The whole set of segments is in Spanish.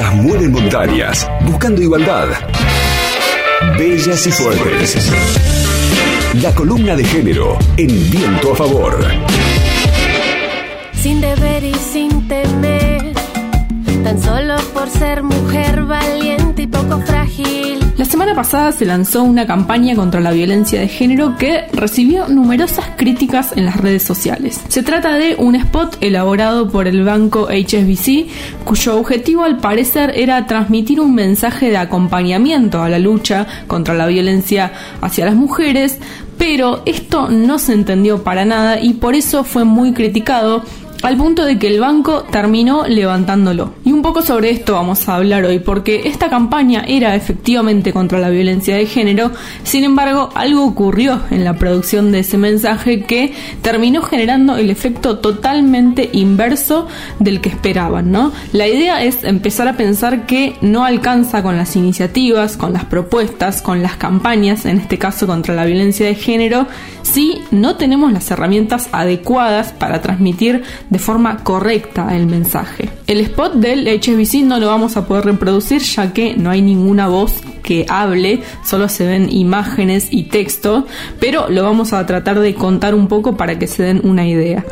Mueven montañas, buscando igualdad. Bellas y fuertes. La columna de género en viento a favor. Sin deber y sin temer, tan solo por ser mujer valiente semana pasada se lanzó una campaña contra la violencia de género que recibió numerosas críticas en las redes sociales. Se trata de un spot elaborado por el banco HSBC, cuyo objetivo al parecer era transmitir un mensaje de acompañamiento a la lucha contra la violencia hacia las mujeres, pero esto no se entendió para nada y por eso fue muy criticado al punto de que el banco terminó levantándolo. Y un poco sobre esto vamos a hablar hoy, porque esta campaña era efectivamente contra la violencia de género, sin embargo algo ocurrió en la producción de ese mensaje que terminó generando el efecto totalmente inverso del que esperaban, ¿no? La idea es empezar a pensar que no alcanza con las iniciativas, con las propuestas, con las campañas, en este caso contra la violencia de género, si no tenemos las herramientas adecuadas para transmitir de forma correcta el mensaje. El spot del HSBC no lo vamos a poder reproducir ya que no hay ninguna voz que hable, solo se ven imágenes y texto, pero lo vamos a tratar de contar un poco para que se den una idea.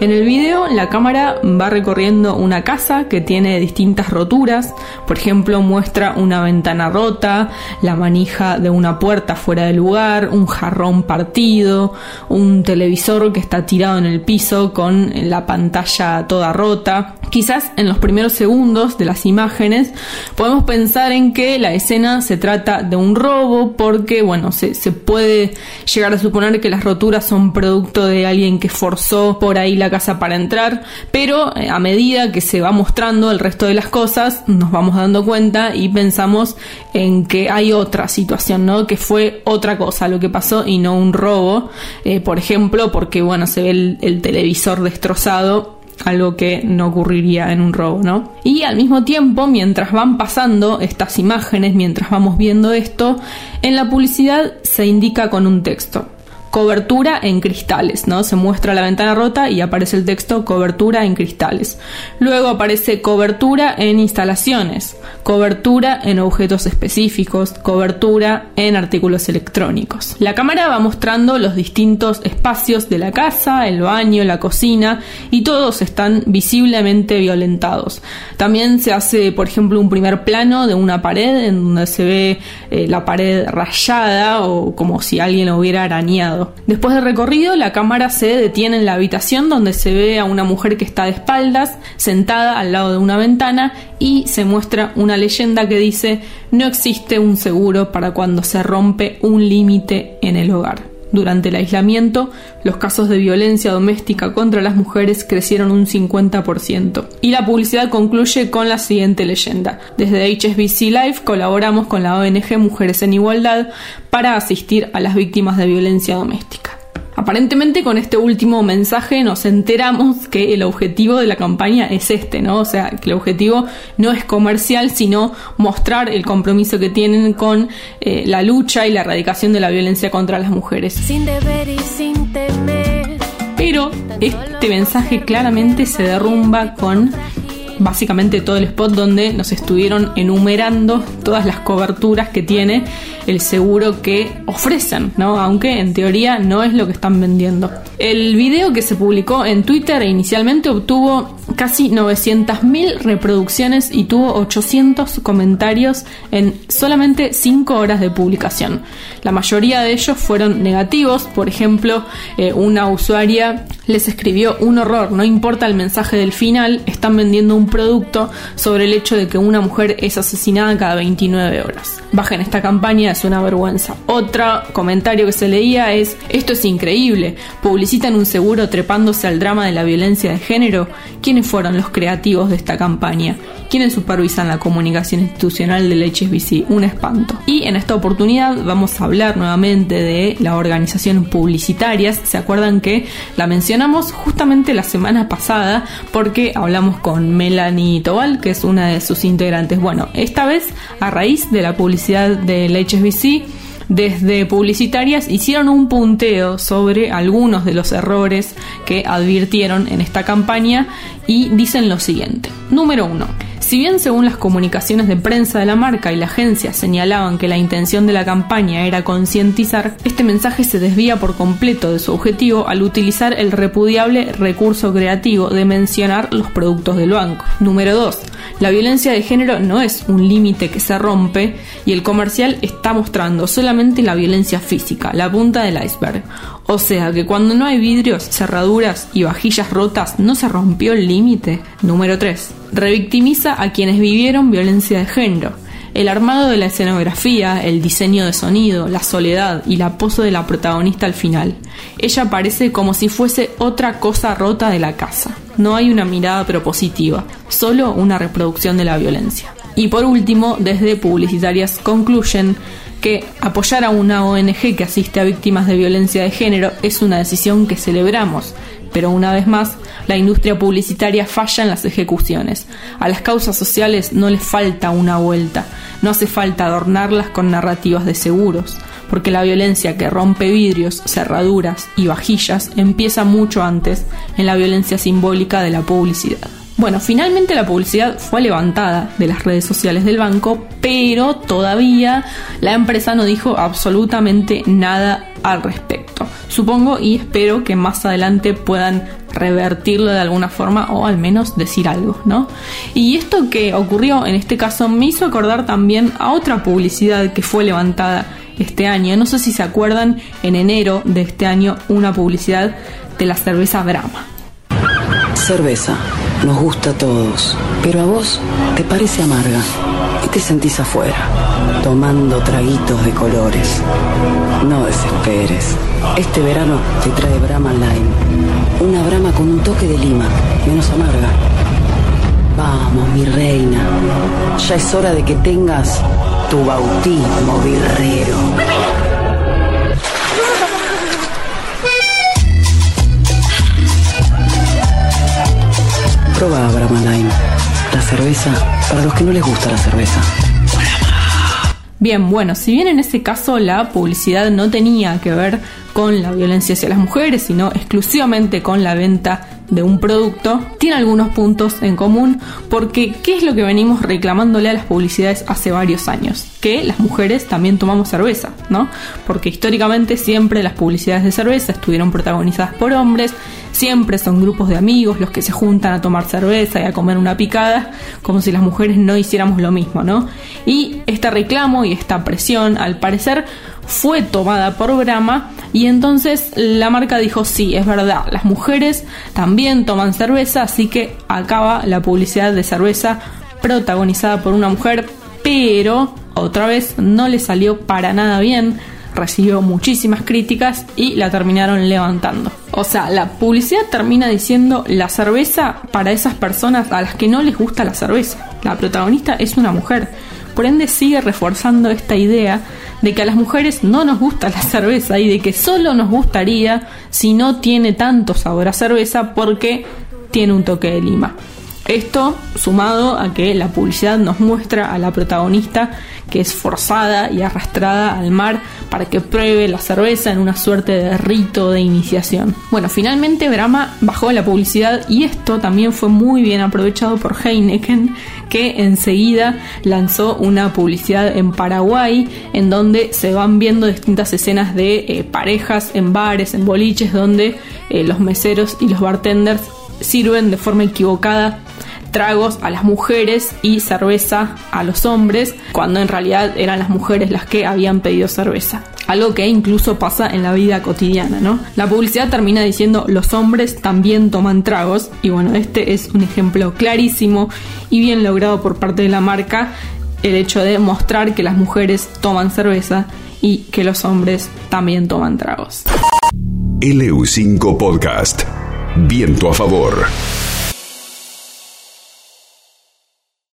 En el video la cámara va recorriendo una casa que tiene distintas roturas, por ejemplo muestra una ventana rota, la manija de una puerta fuera de lugar, un jarrón partido, un televisor que está tirado en el piso con la pantalla toda rota. Quizás en los primeros segundos de las imágenes podemos pensar en que la escena se trata de un robo porque, bueno, se, se puede llegar a suponer que las roturas son producto de alguien que forzó por ahí la casa para entrar, pero eh, a medida que se va mostrando el resto de las cosas, nos vamos dando cuenta y pensamos en que hay otra situación, ¿no? Que fue otra cosa lo que pasó y no un robo, eh, por ejemplo, porque, bueno, se ve el, el televisor destrozado algo que no ocurriría en un robo, ¿no? Y al mismo tiempo, mientras van pasando estas imágenes, mientras vamos viendo esto, en la publicidad se indica con un texto cobertura en cristales, ¿no? Se muestra la ventana rota y aparece el texto cobertura en cristales. Luego aparece cobertura en instalaciones, cobertura en objetos específicos, cobertura en artículos electrónicos. La cámara va mostrando los distintos espacios de la casa, el baño, la cocina y todos están visiblemente violentados. También se hace, por ejemplo, un primer plano de una pared en donde se ve eh, la pared rayada o como si alguien lo hubiera arañado Después del recorrido, la cámara se detiene en la habitación donde se ve a una mujer que está de espaldas, sentada al lado de una ventana y se muestra una leyenda que dice no existe un seguro para cuando se rompe un límite en el hogar. Durante el aislamiento, los casos de violencia doméstica contra las mujeres crecieron un 50%. Y la publicidad concluye con la siguiente leyenda. Desde HSBC Live colaboramos con la ONG Mujeres en Igualdad para asistir a las víctimas de violencia doméstica. Aparentemente con este último mensaje nos enteramos que el objetivo de la campaña es este, ¿no? O sea, que el objetivo no es comercial, sino mostrar el compromiso que tienen con eh, la lucha y la erradicación de la violencia contra las mujeres. Sin deber y sin temer. Pero este mensaje claramente se derrumba con básicamente todo el spot donde nos estuvieron enumerando todas las coberturas que tiene el seguro que ofrecen, ¿no? Aunque en teoría no es lo que están vendiendo. El video que se publicó en Twitter inicialmente obtuvo casi 900.000 reproducciones y tuvo 800 comentarios en solamente 5 horas de publicación. La mayoría de ellos fueron negativos, por ejemplo, eh, una usuaria les escribió un horror, no importa el mensaje del final, están vendiendo un producto sobre el hecho de que una mujer es asesinada cada 29 horas. Bajen esta campaña, es una vergüenza. Otro comentario que se leía es, esto es increíble, publicitan un seguro trepándose al drama de la violencia de género. ¿Quiénes fueron los creativos de esta campaña? ¿Quiénes supervisan la comunicación institucional del HSBC? Un espanto. Y en esta oportunidad vamos a hablar nuevamente de la organización publicitarias. ¿Se acuerdan que la mencionamos justamente la semana pasada porque hablamos con Melanie Tobal, que es una de sus integrantes? Bueno, esta vez a raíz de la publicidad del HSBC, desde publicitarias hicieron un punteo sobre algunos de los errores que advirtieron en esta campaña y dicen lo siguiente. Número 1 Si bien según las comunicaciones de prensa de la marca y la agencia señalaban que la intención de la campaña era concientizar, este mensaje se desvía por completo de su objetivo al utilizar el repudiable recurso creativo de mencionar los productos del banco. Número 2. La violencia de género no es un límite que se rompe y el comercial está mostrando solamente la violencia física, la punta del iceberg. O sea que cuando no hay vidrios, cerraduras y vajillas rotas, ¿no se rompió el límite? Número 3. Revictimiza a quienes vivieron violencia de género. El armado de la escenografía, el diseño de sonido, la soledad y la pose de la protagonista al final. Ella parece como si fuese otra cosa rota de la casa. No hay una mirada propositiva, solo una reproducción de la violencia. Y por último, desde Publicitarias concluyen que apoyar a una ONG que asiste a víctimas de violencia de género es una decisión que celebramos, pero una vez más, la industria publicitaria falla en las ejecuciones. A las causas sociales no les falta una vuelta, no hace falta adornarlas con narrativas de seguros, porque la violencia que rompe vidrios, cerraduras y vajillas empieza mucho antes en la violencia simbólica de la publicidad. Bueno, finalmente la publicidad fue levantada de las redes sociales del banco, pero todavía la empresa no dijo absolutamente nada al respecto. Supongo y espero que más adelante puedan revertirlo de alguna forma o al menos decir algo, ¿no? Y esto que ocurrió en este caso me hizo acordar también a otra publicidad que fue levantada este año. No sé si se acuerdan, en enero de este año, una publicidad de la cerveza Brahma. Cerveza nos gusta a todos, pero a vos te parece amarga y te sentís afuera, tomando traguitos de colores. No desesperes. Este verano te trae Brahma Lime. Una Brahma con un toque de lima, menos amarga. Vamos, mi reina. Ya es hora de que tengas tu bautismo birrero. Cerveza para los que no les gusta la cerveza. Bien, bueno, si bien en ese caso la publicidad no tenía que ver con la violencia hacia las mujeres, sino exclusivamente con la venta de un producto, tiene algunos puntos en común porque ¿qué es lo que venimos reclamándole a las publicidades hace varios años? Que las mujeres también tomamos cerveza, ¿no? Porque históricamente siempre las publicidades de cerveza estuvieron protagonizadas por hombres, siempre son grupos de amigos los que se juntan a tomar cerveza y a comer una picada, como si las mujeres no hiciéramos lo mismo, ¿no? Y este reclamo y esta presión, al parecer, fue tomada por Brahma y entonces la marca dijo, sí, es verdad, las mujeres también toman cerveza, así que acaba la publicidad de cerveza protagonizada por una mujer, pero otra vez no le salió para nada bien, recibió muchísimas críticas y la terminaron levantando. O sea, la publicidad termina diciendo la cerveza para esas personas a las que no les gusta la cerveza. La protagonista es una mujer. Por ende sigue reforzando esta idea de que a las mujeres no nos gusta la cerveza y de que solo nos gustaría si no tiene tanto sabor a cerveza porque tiene un toque de lima. Esto sumado a que la publicidad nos muestra a la protagonista que es forzada y arrastrada al mar para que pruebe la cerveza en una suerte de rito de iniciación. Bueno, finalmente Brahma bajó la publicidad y esto también fue muy bien aprovechado por Heineken que enseguida lanzó una publicidad en Paraguay en donde se van viendo distintas escenas de eh, parejas en bares, en boliches donde eh, los meseros y los bartenders sirven de forma equivocada tragos a las mujeres y cerveza a los hombres, cuando en realidad eran las mujeres las que habían pedido cerveza. Algo que incluso pasa en la vida cotidiana, ¿no? La publicidad termina diciendo los hombres también toman tragos y bueno, este es un ejemplo clarísimo y bien logrado por parte de la marca el hecho de mostrar que las mujeres toman cerveza y que los hombres también toman tragos. LU5 Podcast. Viento a favor.